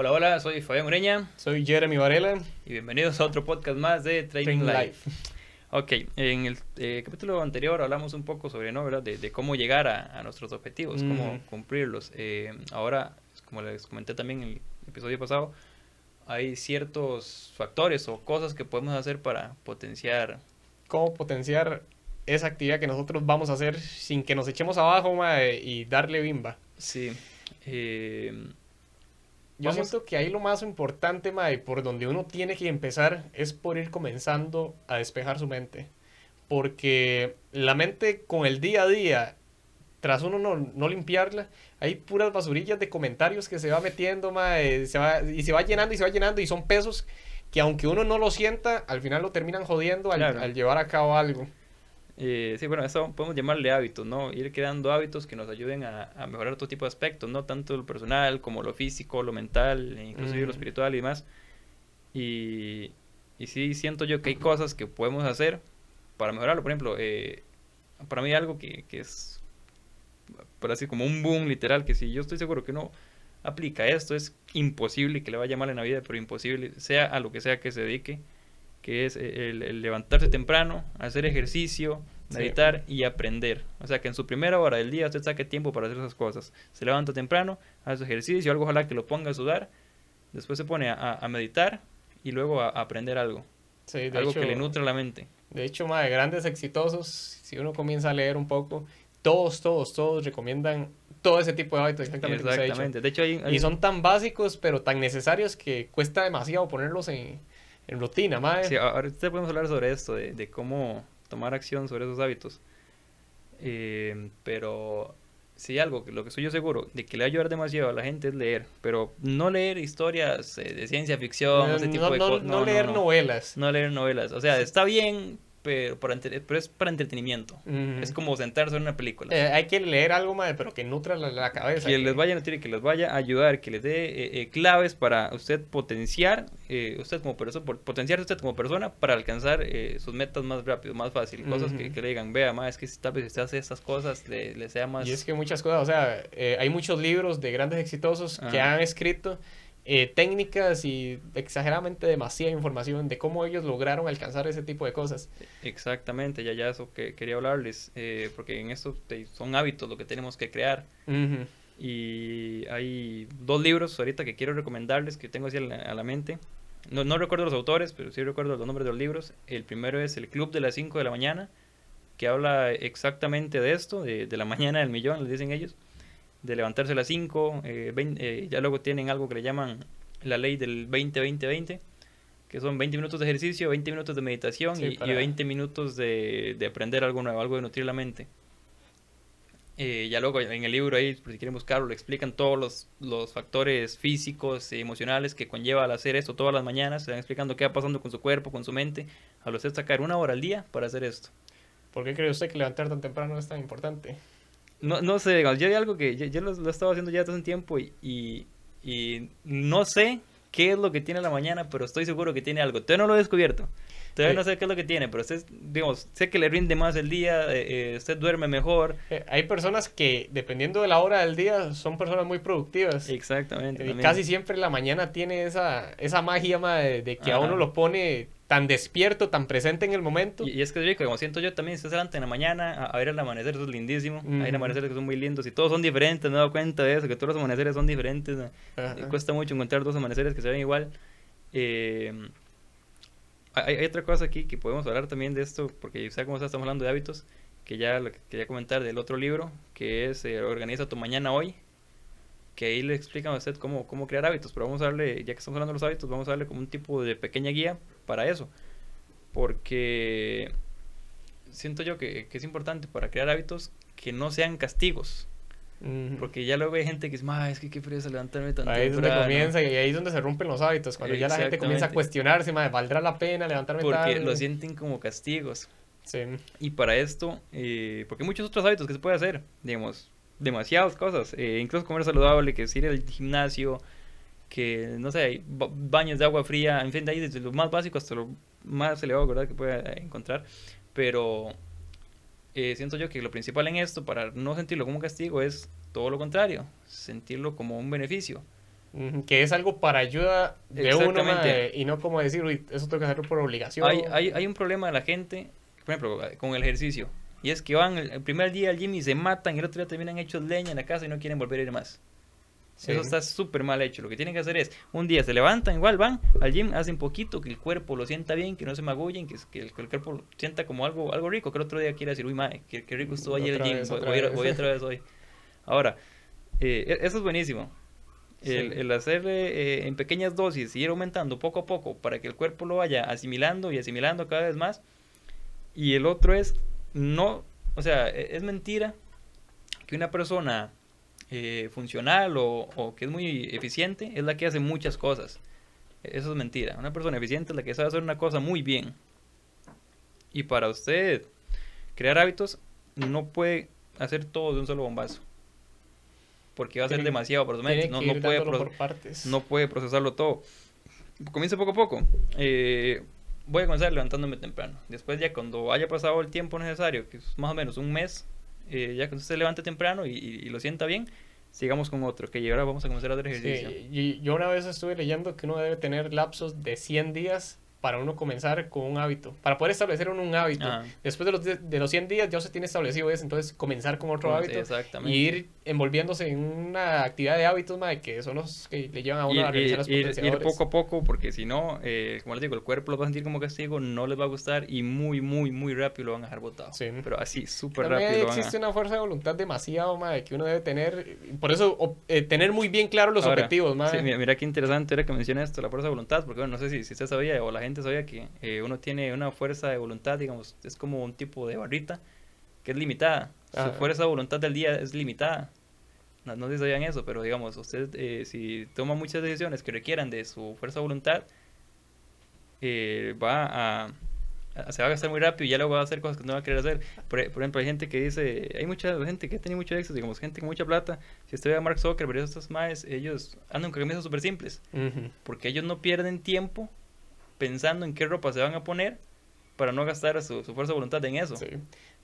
Hola, hola, soy Fabián Ureña. Soy Jeremy Varela. Y bienvenidos a otro podcast más de Training, Life. Ok, en el eh, capítulo anterior hablamos un poco sobre, ¿no? ¿verdad? De, cómo llegar a, nuestros objetivos, cómo cumplirlos. Eh, ahora, como les comenté también en el episodio pasado, hay ciertos factores o cosas que podemos hacer para potenciar. ¿Cómo potenciar esa actividad que nosotros vamos a hacer sin que nos echemos abajo y darle bimba? Sí. Eh, yo siento que ahí lo más importante, Mae, por donde uno tiene que empezar es por ir comenzando a despejar su mente. Porque la mente con el día a día, tras uno no, limpiarla, hay puras basurillas de comentarios que se va metiendo, Mae, se va, y se va llenando y se va llenando y son pesos que aunque uno no lo sienta, al final lo terminan jodiendo al llevar a cabo algo. Eh, sí, bueno, eso podemos llamarle hábitos, ¿no? Ir creando hábitos que nos ayuden a, mejorar todo tipo de aspectos, ¿no? Tanto lo personal como lo físico, lo mental, e inclusive lo espiritual y demás. Y, y sí siento yo que hay cosas que podemos hacer para mejorarlo. Por ejemplo, eh, para mí algo que, que es, por así como un boom literal, que si yo estoy seguro que no aplica esto, es imposible que le vaya mal en la vida, pero imposible, sea a lo que sea que se dedique que es el, levantarse temprano, hacer ejercicio, meditar y aprender. O sea, que en su primera hora del día usted saque tiempo para hacer esas cosas. Se levanta temprano, hace ejercicio, algo ojalá que lo ponga a sudar, después se pone a, meditar y luego a, aprender algo. algo que le nutre la mente. De hecho, más de grandes exitosos, si uno comienza a leer un poco, todos, todos, todos recomiendan todo ese tipo de hábitos exactamente. Exactamente. De hecho, Y son tan básicos, pero tan necesarios que cuesta demasiado ponerlos en, en rutina, mae. Sí, ahora podemos hablar sobre esto, de, cómo tomar acción sobre esos hábitos. Eh, pero sí, algo, lo que soy yo seguro, de que le va a ayudar demasiado a la gente es leer, pero no leer historias eh, de ciencia ficción, ese tipo de cosas. No, leer novelas. No leer novelas. O sea, está bien, pero, pero es para entretenimiento. Es como sentarse en una película. Eh, hay que leer algo más, pero que nutra la, cabeza. Que, les vaya a nutrir, que les vaya a ayudar, que les dé eh, eh, claves para usted potenciar, usted como persona, potenciar usted como persona para alcanzar sus metas más rápido, más fácil. Cosas que, le digan, vea, más es que si tal vez usted hace estas cosas, le, sea más... Y es que muchas cosas, o sea, hay muchos libros de grandes exitosos que han escrito eh, técnicas y exageradamente demasiada información de cómo ellos lograron alcanzar ese tipo de cosas. Exactamente, ya ya eso que quería hablarles, eh, porque en esto son hábitos lo que tenemos que crear. Y hay dos libros ahorita que quiero recomendarles que tengo así a la, mente. No, no, recuerdo los autores, pero sí recuerdo los nombres de los libros. El primero es El Club de las 5 de la mañana, que habla exactamente de esto, de, de la mañana del millón, les dicen ellos de levantarse a las 5, eh, eh, ya luego tienen algo que le llaman la ley del 20-20-20, que son 20 minutos de ejercicio, 20 minutos de meditación y, 20 minutos de, de, aprender algo nuevo, algo de nutrir la mente. Eh, ya luego en el libro ahí, por si quieren buscarlo, le explican todos los, los factores físicos y emocionales que conlleva al hacer esto todas las mañanas, se van explicando qué va pasando con su cuerpo, con su mente, a los sacar una hora al día para hacer esto. ¿Por qué cree usted que levantar tan temprano es tan importante? No, no sé, yo hay algo que yo, lo, lo, estaba haciendo ya hace un tiempo y, y, no sé qué es lo que tiene la mañana, pero estoy seguro que tiene algo. Todavía no lo he descubierto. Todavía no sé qué es lo que tiene, pero usted, digamos, sé que le rinde más el día, eh, eh, usted duerme mejor. Eh, hay personas que, dependiendo de la hora del día, son personas muy productivas. Exactamente. Y casi siempre la mañana tiene esa, esa magia de, de que a uno lo pone tan despierto, tan presente en el momento. Y, es que es rico, como siento yo también, estás adelante en la mañana a, ver el amanecer, eso es lindísimo. Hay amaneceres que son muy lindos y todos son diferentes, me he dado cuenta de eso, que todos los amaneceres son diferentes. cuesta mucho encontrar dos amaneceres que se ven igual. Eh, hay, otra cosa aquí que podemos hablar también de esto, porque ya como estamos hablando de hábitos, que ya lo que quería comentar del otro libro, que es eh, Organiza tu mañana hoy, que ahí le explican a usted cómo, cómo crear hábitos, pero vamos a darle, ya que estamos hablando de los hábitos, vamos a darle como un tipo de pequeña guía para eso. Porque siento yo que, es importante para crear hábitos que no sean castigos. Porque ya luego hay gente que es es que qué frío levantarme tan Ahí es donde comienza y ahí es donde se rompen los hábitos. Cuando ya la gente comienza a cuestionarse, ¿valdrá la pena levantarme Porque lo sienten como castigos. Sí. Y para esto, eh, porque hay muchos otros hábitos que se puede hacer, digamos, demasiadas cosas, eh, incluso comer saludable, que es ir al gimnasio, que no sé, hay baños de agua fría, en fin, de ahí desde lo más básico hasta lo más elevado ¿verdad? que pueda encontrar. Pero eh, siento yo que lo principal en esto, para no sentirlo como un castigo, es todo lo contrario, sentirlo como un beneficio. Que es algo para ayuda de uno y no como decir, Uy, eso tengo que hacerlo por obligación. Hay, hay, hay un problema de la gente, por ejemplo, con el ejercicio. Y es que van el, primer día al gym y se matan, y el otro día terminan hechos leña en la casa y no quieren volver a ir más. Eso está súper mal hecho. Lo que tienen que hacer es, un día se levantan, igual van al gym, hacen poquito, que el cuerpo lo sienta bien, que no se magullen, que, que, el, cuerpo sienta como algo, algo rico, que el otro día quiera decir, uy, madre, qué, rico estuvo ayer el gym, voy, voy, otra vez hoy. Ahora, eh, e, eso es buenísimo. El, el hacer eh, en pequeñas dosis ir aumentando poco a poco para que el cuerpo lo vaya asimilando y asimilando cada vez más. Y el otro es no, o sea, e, es mentira que una persona eh, funcional o, que es muy eficiente es la que hace muchas cosas. Eso es mentira. Una persona eficiente es la que sabe hacer una cosa muy bien. Y para usted crear hábitos no puede hacer todo de un solo bombazo. Porque va a ser demasiado por no, no, puede no puede procesarlo todo. Comienza poco a poco. Eh, voy a comenzar levantándome temprano. Después ya cuando haya pasado el tiempo necesario, que es más o menos un mes, eh, ya que usted se levante temprano y, lo sienta bien, sigamos con otro, que ahora vamos a comenzar a hacer ejercicio. y yo una vez estuve leyendo que uno debe tener lapsos de 100 días para uno comenzar con un hábito, para poder establecer un, hábito. Después de los, de los 100 días ya se tiene establecido eso, entonces comenzar con otro hábito y ir envolviéndose en una actividad de hábitos, madre, que son los que le llevan a uno a realizar los ir, ir, poco a poco, porque si no, eh, como les digo, el cuerpo lo va a sentir como castigo, no les va a gustar y muy, muy, muy rápido lo van a dejar botado. Pero así, súper rápido. existe una fuerza de voluntad demasiado, madre, que uno debe tener, por eso, eh, tener muy bien claro los objetivos, madre. mira, mira, qué interesante era que menciona esto, la fuerza de voluntad, porque bueno, no sé si, si usted sabía o la gente sabía que eh, uno tiene una fuerza de voluntad, digamos, es como un tipo de barrita que es limitada. Su fuerza de voluntad del día es limitada. No, no sé si sabían eso, pero digamos, usted eh, si toma muchas decisiones que requieran de su fuerza de voluntad, eh, va a, se va a gastar muy rápido y ya luego va a hacer cosas que no va a querer hacer. Por, ejemplo, hay gente que dice, hay mucha gente que tiene mucho éxito, digamos, gente con mucha plata. Si usted ve a Mark Zuckerberg, estos más, ellos andan con camisas súper simples, porque ellos no pierden tiempo pensando en qué ropa se van a poner para no gastar su, fuerza de voluntad en eso. Sí.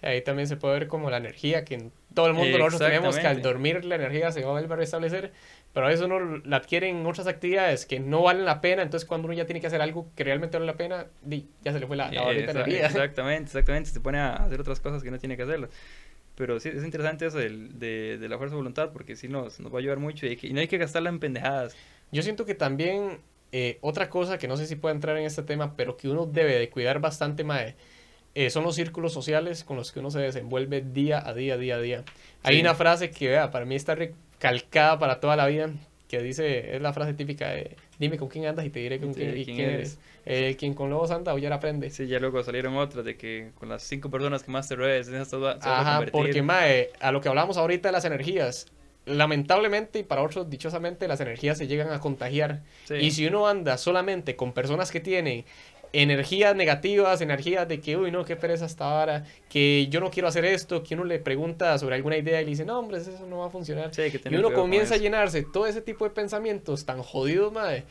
Ahí también se puede ver como la energía que todo el mundo nosotros tenemos, que al dormir la energía se va a volver a restablecer, pero a veces uno la adquiere en otras actividades que no valen la pena, entonces cuando uno ya tiene que hacer algo que realmente vale la pena, ya se le fue la, la energía. Exactamente, exactamente, se pone a hacer otras cosas que no tiene que hacerlo. Pero sí, es interesante eso de, de, la fuerza de voluntad, porque sí nos, nos va a ayudar mucho y, y no hay que gastarla en pendejadas. Yo siento que también eh, otra cosa que no sé si puede entrar en este tema, pero que uno debe de cuidar bastante más, eh, son los círculos sociales con los que uno se desenvuelve día a día, día a día. Hay una frase que, vea, para mí está recalcada para toda la vida, que dice, es la frase típica de, dime con quién andas y te diré con quién, eres. Eh, quien con lobos anda, ya aprende. Sí, ya luego salieron otras de que con las cinco personas que más te rodees, se va, Ajá, porque, mae, a lo que hablamos ahorita de las energías, lamentablemente y para otros dichosamente las energías se llegan a contagiar. Y si uno anda solamente con personas que tienen energías negativas, energías de que, uy, no, qué pereza hasta ahora, que yo no quiero hacer esto, que uno le pregunta sobre alguna idea y le dice, no, hombre, eso no va a funcionar. y uno comienza a llenarse todo ese tipo de pensamientos tan jodidos, madre,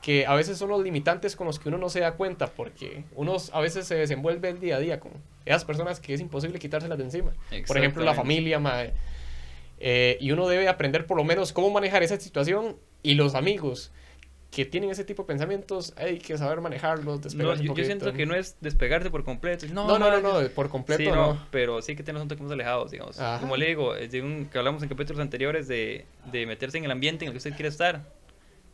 que a veces son los limitantes con los que uno no se da cuenta, porque uno a veces se desenvuelve el día a día con esas personas que es imposible quitárselas de encima. Por ejemplo, la familia, madre eh, y uno debe aprender por lo menos cómo manejar esa situación y los amigos que tienen ese tipo de pensamientos hay que saber manejarlos, despegarse yo, yo, siento que no es despegarte por completo. No, no, no, no, por completo no, Pero sí que tenemos un toque más alejados, digamos. Como le digo, de un, que hablamos en capítulos anteriores de, de meterse en el ambiente en el que usted quiere estar.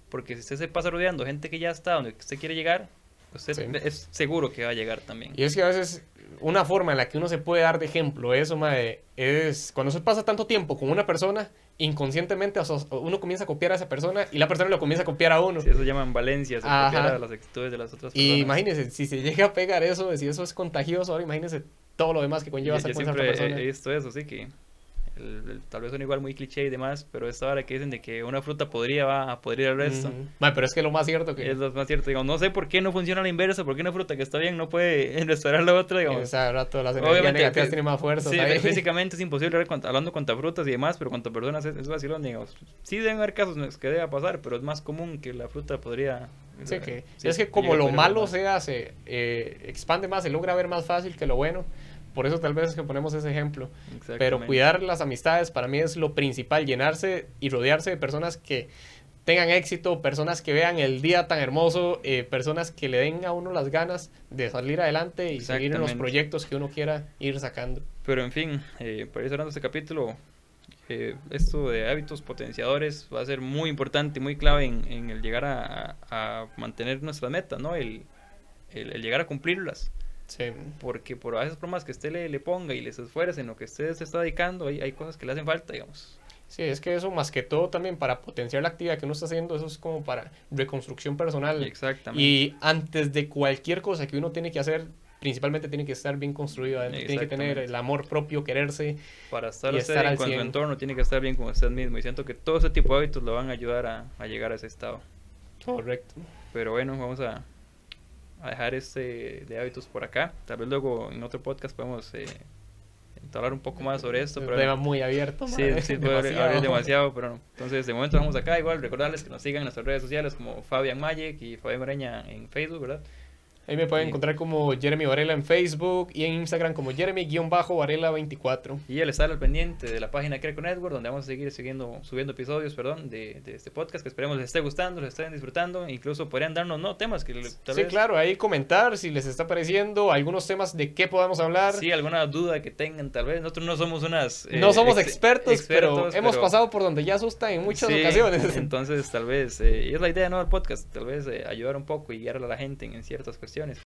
Porque si usted se pasa rodeando gente que ya está donde usted quiere llegar, usted es seguro que va a llegar también. Y es que a veces una forma en la que uno se puede dar de ejemplo eso, mae, es cuando se pasa tanto tiempo con una persona, inconscientemente uno comienza a copiar a esa persona y la persona lo comienza a copiar a uno. eso llaman valencias, copiar a las actitudes de las otras personas. Y imagínese, si se llega a pegar eso, si eso es contagioso, ahora imagínese todo lo demás que conlleva esa persona. He visto eso, sí, que tal vez son igual muy cliché y demás, pero esta hora que dicen de que una fruta podría va a podrir al resto. pero es que lo más cierto que... Es lo más cierto, digamos, no sé por qué no funciona la inversa, por qué una fruta que está bien no puede restaurar la otra, digamos. Esa rato las energías negativas tienen más fuerza. Sí, físicamente es imposible hablando contra frutas y demás, pero contra personas es, es vacilón, digamos. Sí deben haber casos que deba pasar, pero es más común que la fruta podría... Sí, que, es que como lo malo se hace, eh, expande más, se logra ver más fácil que lo bueno por eso tal vez es que ponemos ese ejemplo. Pero cuidar las amistades para mí es lo principal, llenarse y rodearse de personas que tengan éxito, personas que vean el día tan hermoso, eh, personas que le den a uno las ganas de salir adelante y seguir en los proyectos que uno quiera ir sacando. Pero en fin, eh, para ir cerrando este capítulo, eh, esto de hábitos potenciadores va a ser muy importante muy clave en, el llegar a, mantener nuestras metas, ¿no? El, el, llegar a cumplirlas. Sí. Porque por esas bromas que usted le, le ponga y les esfuerce en lo que usted se está dedicando, hay, hay cosas que le hacen falta, digamos. Sí, es que eso más que todo también para potenciar la actividad que uno está haciendo, eso es como para reconstrucción personal. Exactamente. Y antes de cualquier cosa que uno tiene que hacer, principalmente tiene que estar bien construido tiene que tener el amor propio, quererse. Para estar, y estar en su entorno tiene que estar bien con usted mismo y siento que todo ese tipo de hábitos lo van a ayudar a, a llegar a ese estado. Correcto. Pero bueno, vamos a, a dejar este de hábitos por acá. Tal vez luego en otro podcast podemos eh, hablar un poco más sobre esto. Un pero tema muy abierto. Sí, sí, puede hablar demasiado, pero no. Entonces, de momento vamos acá. Igual, recordarles que nos sigan en nuestras redes sociales como Fabian Magic y Fabián Moreña en Facebook, ¿verdad? Ahí me pueden encontrar como Jeremy Varela en Facebook y en Instagram como Jeremy-Varela24. Y él está al pendiente de la página Creco Network, donde vamos a seguir siguiendo, subiendo episodios perdón, de, de, este podcast que esperemos les esté gustando, les estén disfrutando. Incluso podrían darnos ¿no? temas que tal Sí, claro, ahí comentar si les está pareciendo, algunos temas de qué podamos hablar. Sí, alguna duda que tengan, tal vez. Nosotros no somos unas. Eh, no somos expertos, pero hemos pasado por donde ya asusta en muchas ocasiones. Entonces, tal vez, eh, y es la idea ¿no? del podcast, tal vez eh, ayudar un poco y guiar a la gente en ciertas cuestiones opciones.